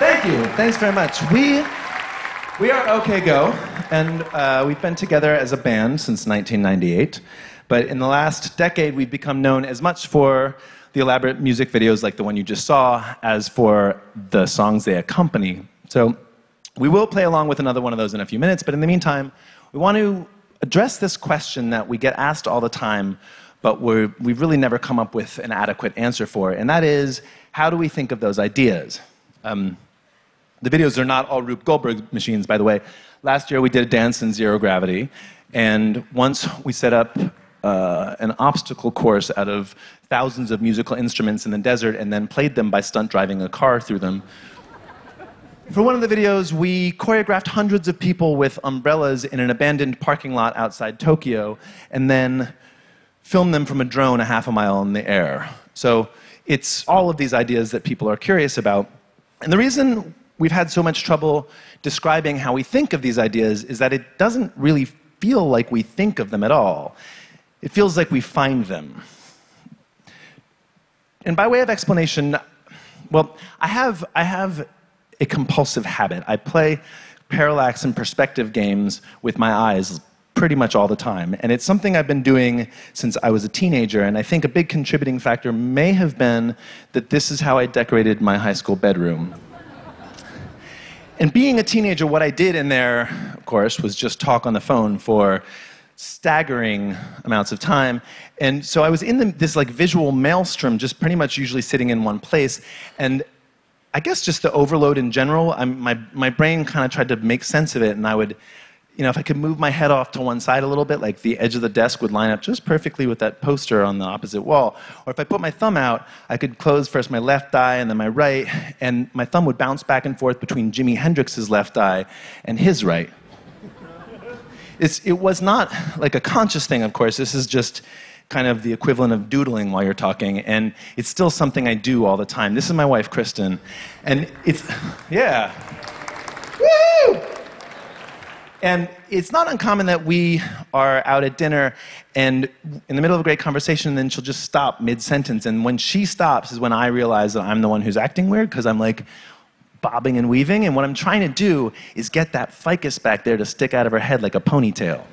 Thank you. Thanks very much. We we are OK Go, and uh, we've been together as a band since 1998. But in the last decade, we've become known as much for the elaborate music videos like the one you just saw as for the songs they accompany. So we will play along with another one of those in a few minutes. But in the meantime, we want to address this question that we get asked all the time, but we're, we've really never come up with an adequate answer for. And that is, how do we think of those ideas? Um, the videos are not all Rube Goldberg machines, by the way. Last year we did a dance in zero gravity, and once we set up uh, an obstacle course out of thousands of musical instruments in the desert and then played them by stunt driving a car through them. For one of the videos, we choreographed hundreds of people with umbrellas in an abandoned parking lot outside Tokyo and then filmed them from a drone a half a mile in the air. So it's all of these ideas that people are curious about. And the reason we've had so much trouble describing how we think of these ideas is that it doesn't really feel like we think of them at all. It feels like we find them. And by way of explanation, well, I have, I have a compulsive habit. I play parallax and perspective games with my eyes pretty much all the time. And it's something I've been doing since I was a teenager. And I think a big contributing factor may have been that this is how I decorated my high school bedroom. And being a teenager, what I did in there, of course, was just talk on the phone for staggering amounts of time. And so I was in the, this like visual maelstrom, just pretty much usually sitting in one place. And I guess just the overload in general, I'm, my, my brain kind of tried to make sense of it. And I would, you know, if I could move my head off to one side a little bit, like the edge of the desk would line up just perfectly with that poster on the opposite wall. Or if I put my thumb out, I could close first my left eye and then my right, and my thumb would bounce back and forth between Jimi Hendrix's left eye and his right. It's, it was not like a conscious thing, of course. This is just kind of the equivalent of doodling while you're talking, and it's still something I do all the time. This is my wife, Kristen, and it's, yeah. And it's not uncommon that we are out at dinner and in the middle of a great conversation, then she'll just stop mid sentence. And when she stops, is when I realize that I'm the one who's acting weird because I'm like bobbing and weaving. And what I'm trying to do is get that ficus back there to stick out of her head like a ponytail.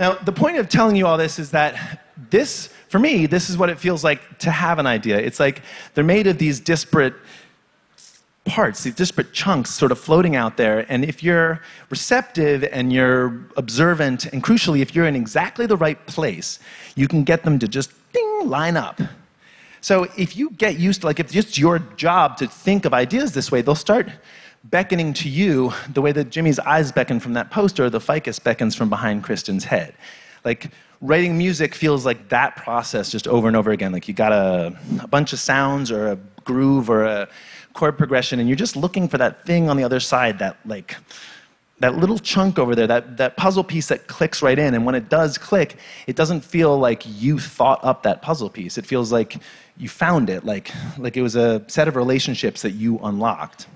now, the point of telling you all this is that this, for me, this is what it feels like to have an idea. It's like they're made of these disparate parts, these disparate chunks sort of floating out there. And if you're receptive and you're observant, and crucially, if you're in exactly the right place, you can get them to just ding, line up. So if you get used to, like, if it's your job to think of ideas this way, they'll start beckoning to you the way that Jimi's eyes beckon from that poster, the ficus beckons from behind Kristen's head. Like, writing music feels like that process just over and over again. Like, you got a, a bunch of sounds or a groove or a chord progression, and you're just looking for that thing on the other side that, like, that little chunk over there, that, that puzzle piece that clicks right in. And when it does click, it doesn't feel like you thought up that puzzle piece. It feels like you found it, like, like it was a set of relationships that you unlocked.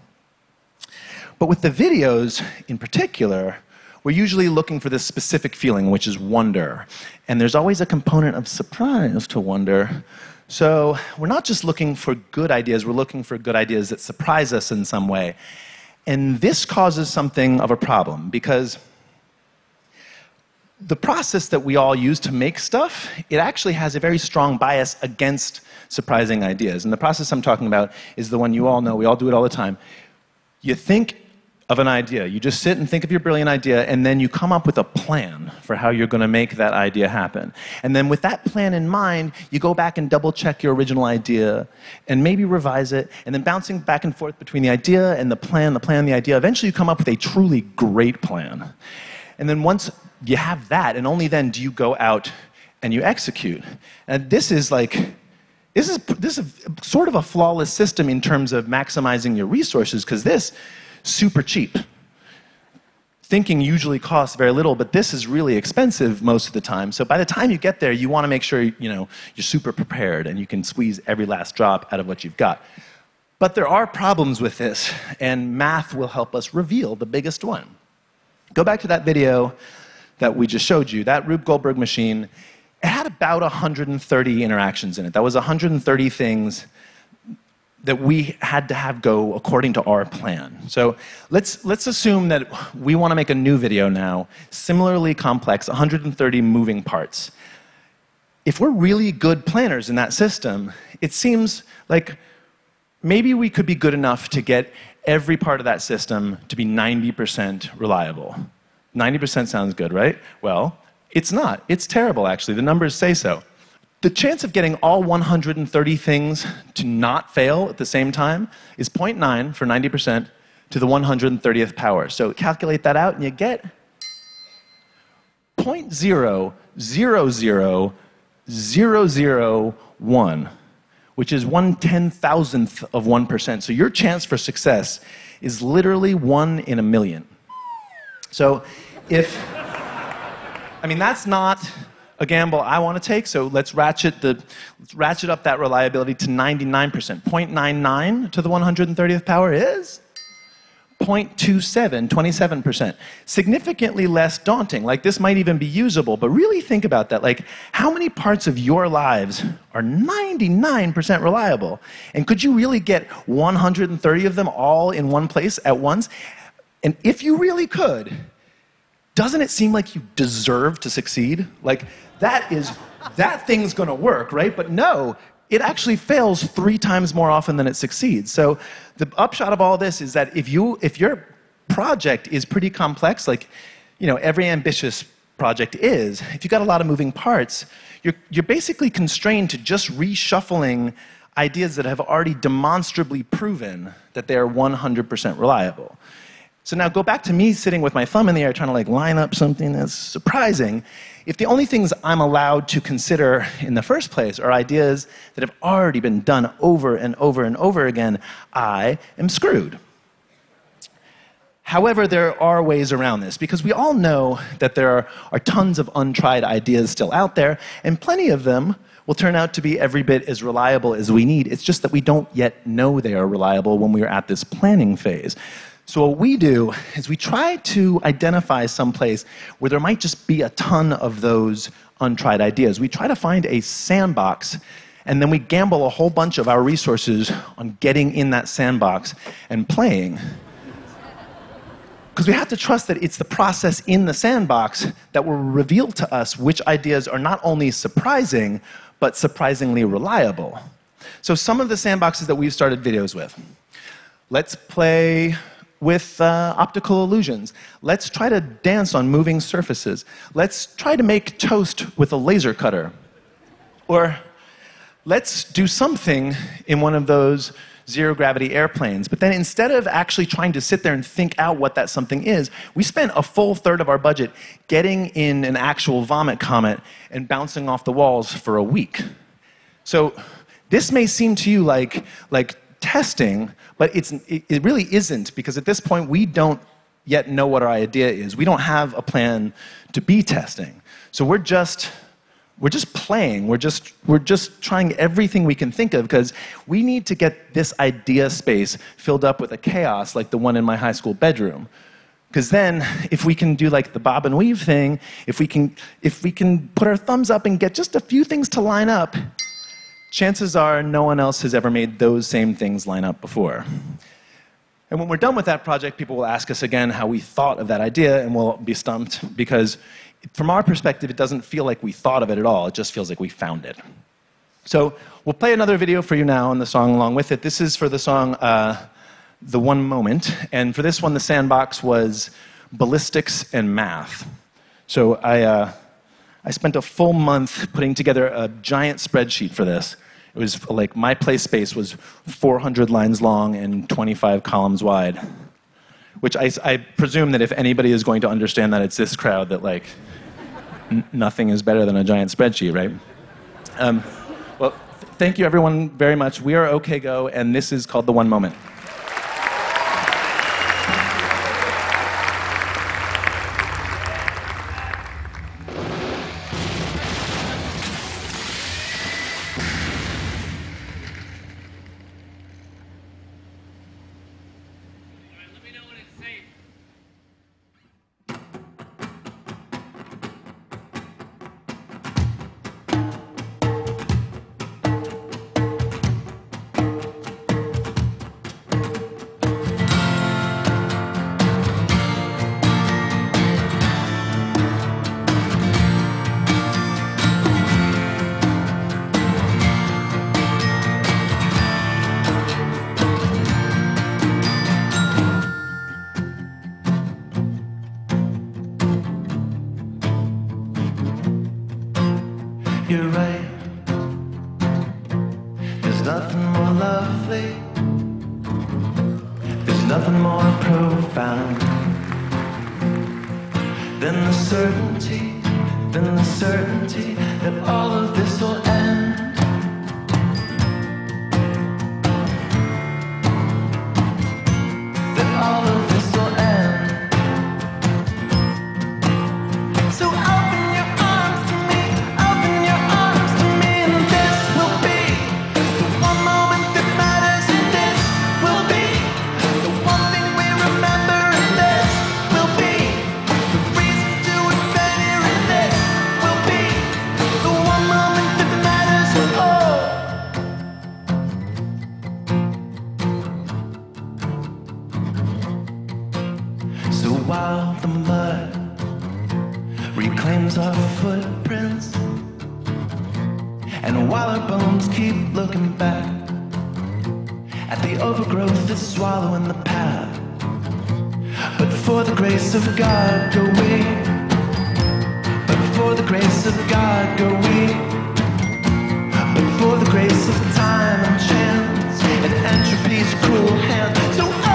But with the videos in particular, we're usually looking for this specific feeling, which is wonder. And there's always a component of surprise to wonder. So we're not just looking for good ideas, we're looking for good ideas that surprise us in some way. And this causes something of a problem because the process that we all use to make stuff, it actually has a very strong bias against surprising ideas. And the process I'm talking about is the one you all know, we all do it all the time. You think of an idea, you just sit and think of your brilliant idea, and then you come up with a plan for how you're going to make that idea happen. And then with that plan in mind, you go back and double check your original idea and maybe revise it, and then bouncing back and forth between the idea and the plan, the plan, the idea, eventually you come up with a truly great plan. And then once you have that, and only then do you go out and you execute. And this is like, this is, this is sort of a flawless system in terms of maximizing your resources, because this, super cheap. Thinking usually costs very little, but this is really expensive most of the time. So by the time you get there, you want to make sure you know, you're super prepared and you can squeeze every last drop out of what you've got. But there are problems with this, and math will help us reveal the biggest one. Go back to that video that we just showed you, that Rube Goldberg machine, it had about 130 interactions in it. That was 130 things that we had to have go according to our plan. So let's, let's assume that we want to make a new video now, similarly complex, 130 moving parts. If we're really good planners in that system, it seems like maybe we could be good enough to get every part of that system to be 90% reliable. 90% sounds good, right? Well, it's not. It's terrible, actually. The numbers say so. The chance of getting all 130 things to not fail at the same time is 0.9 for 90% to the 130th power. So calculate that out and you get 0.0000001, which is one ten thousandth of 1%. So your chance for success is literally one in a million. So if, I mean, that's not a gamble I want to take, so let's ratchet, the, let's ratchet up that reliability to 99%. 0.99 to the 130th power is 0.27, 27%. Significantly less daunting. Like, this might even be usable, but really think about that. Like, how many parts of your lives are 99% reliable? And could you really get 130 of them all in one place at once? And if you really could, doesn't it seem like you deserve to succeed? Like, that is, that thing's gonna work, right? But no, it actually fails three times more often than it succeeds. So the upshot of all this is that if, you, if your project is pretty complex, like you know, every ambitious project is, if you've got a lot of moving parts, you're, you're basically constrained to just reshuffling ideas that have already demonstrably proven that they are 100% reliable. So now go back to me sitting with my thumb in the air trying to like line up something that's surprising. If the only things I'm allowed to consider in the first place are ideas that have already been done over and over and over again, I am screwed. However, there are ways around this because we all know that there are, are, tons of untried ideas still out there, and plenty of them will turn out to be every bit as reliable as we need. It's just that we don't yet know they are reliable when we are at this planning phase. So, what we do is we try to identify some place where there might just be a ton of those untried ideas. We try to find a sandbox, and then we gamble a whole bunch of our resources on getting in that sandbox and playing. Because we have to trust that it's the process in the sandbox that will reveal to us which ideas are not only surprising, but surprisingly reliable. So, some of the sandboxes that we've started videos with. Let's play with uh, optical illusions. Let's try to dance on moving surfaces. Let's try to make toast with a laser cutter. Or let's do something in one of those zero gravity airplanes. But then instead of actually trying to sit there and think out what that something is, we spent a full third of our budget getting in an actual vomit comet and bouncing off the walls for a week. So this may seem to you like, like testing, but it's, it really isn't because at this point we don't yet know what our idea is. We don't have a plan to be testing. So we're just we're just playing. We're just we're just trying everything we can think of because we need to get this idea space filled up with a chaos like the one in my high school bedroom. Because then, if we can do like the bob and weave thing, if we can if we can put our thumbs up and get just a few things to line up, chances are no one else has ever made those same things line up before. And when we're done with that project, people will ask us again how we thought of that idea, and we'll be stumped because, from our perspective, it doesn't feel like we thought of it at all. It just feels like we found it. So we'll play another video for you now and the song along with it. This is for the song uh, The One Moment. And for this one, the sandbox was ballistics and math. So I, uh, I spent a full month putting together a giant spreadsheet for this. It was like my play space was 400 lines long and 25 columns wide. Which I, I presume that if anybody is going to understand that, it's this crowd that, like, n- nothing is better than a giant spreadsheet, right? Um, well, th- thank you everyone very much. We are OK Go, and this is called The One Moment. Lovely. There's nothing more profound than the certainty, than the certainty that all of this will end. God go we. But for the grace of God go we. But for the grace of time and chance and entropy's cruel hand. So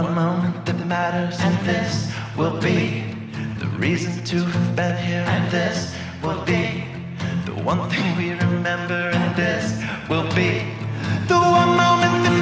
one moment that matters. And this will be the reason to have been here. And this will be the one thing we remember. And this will be the one moment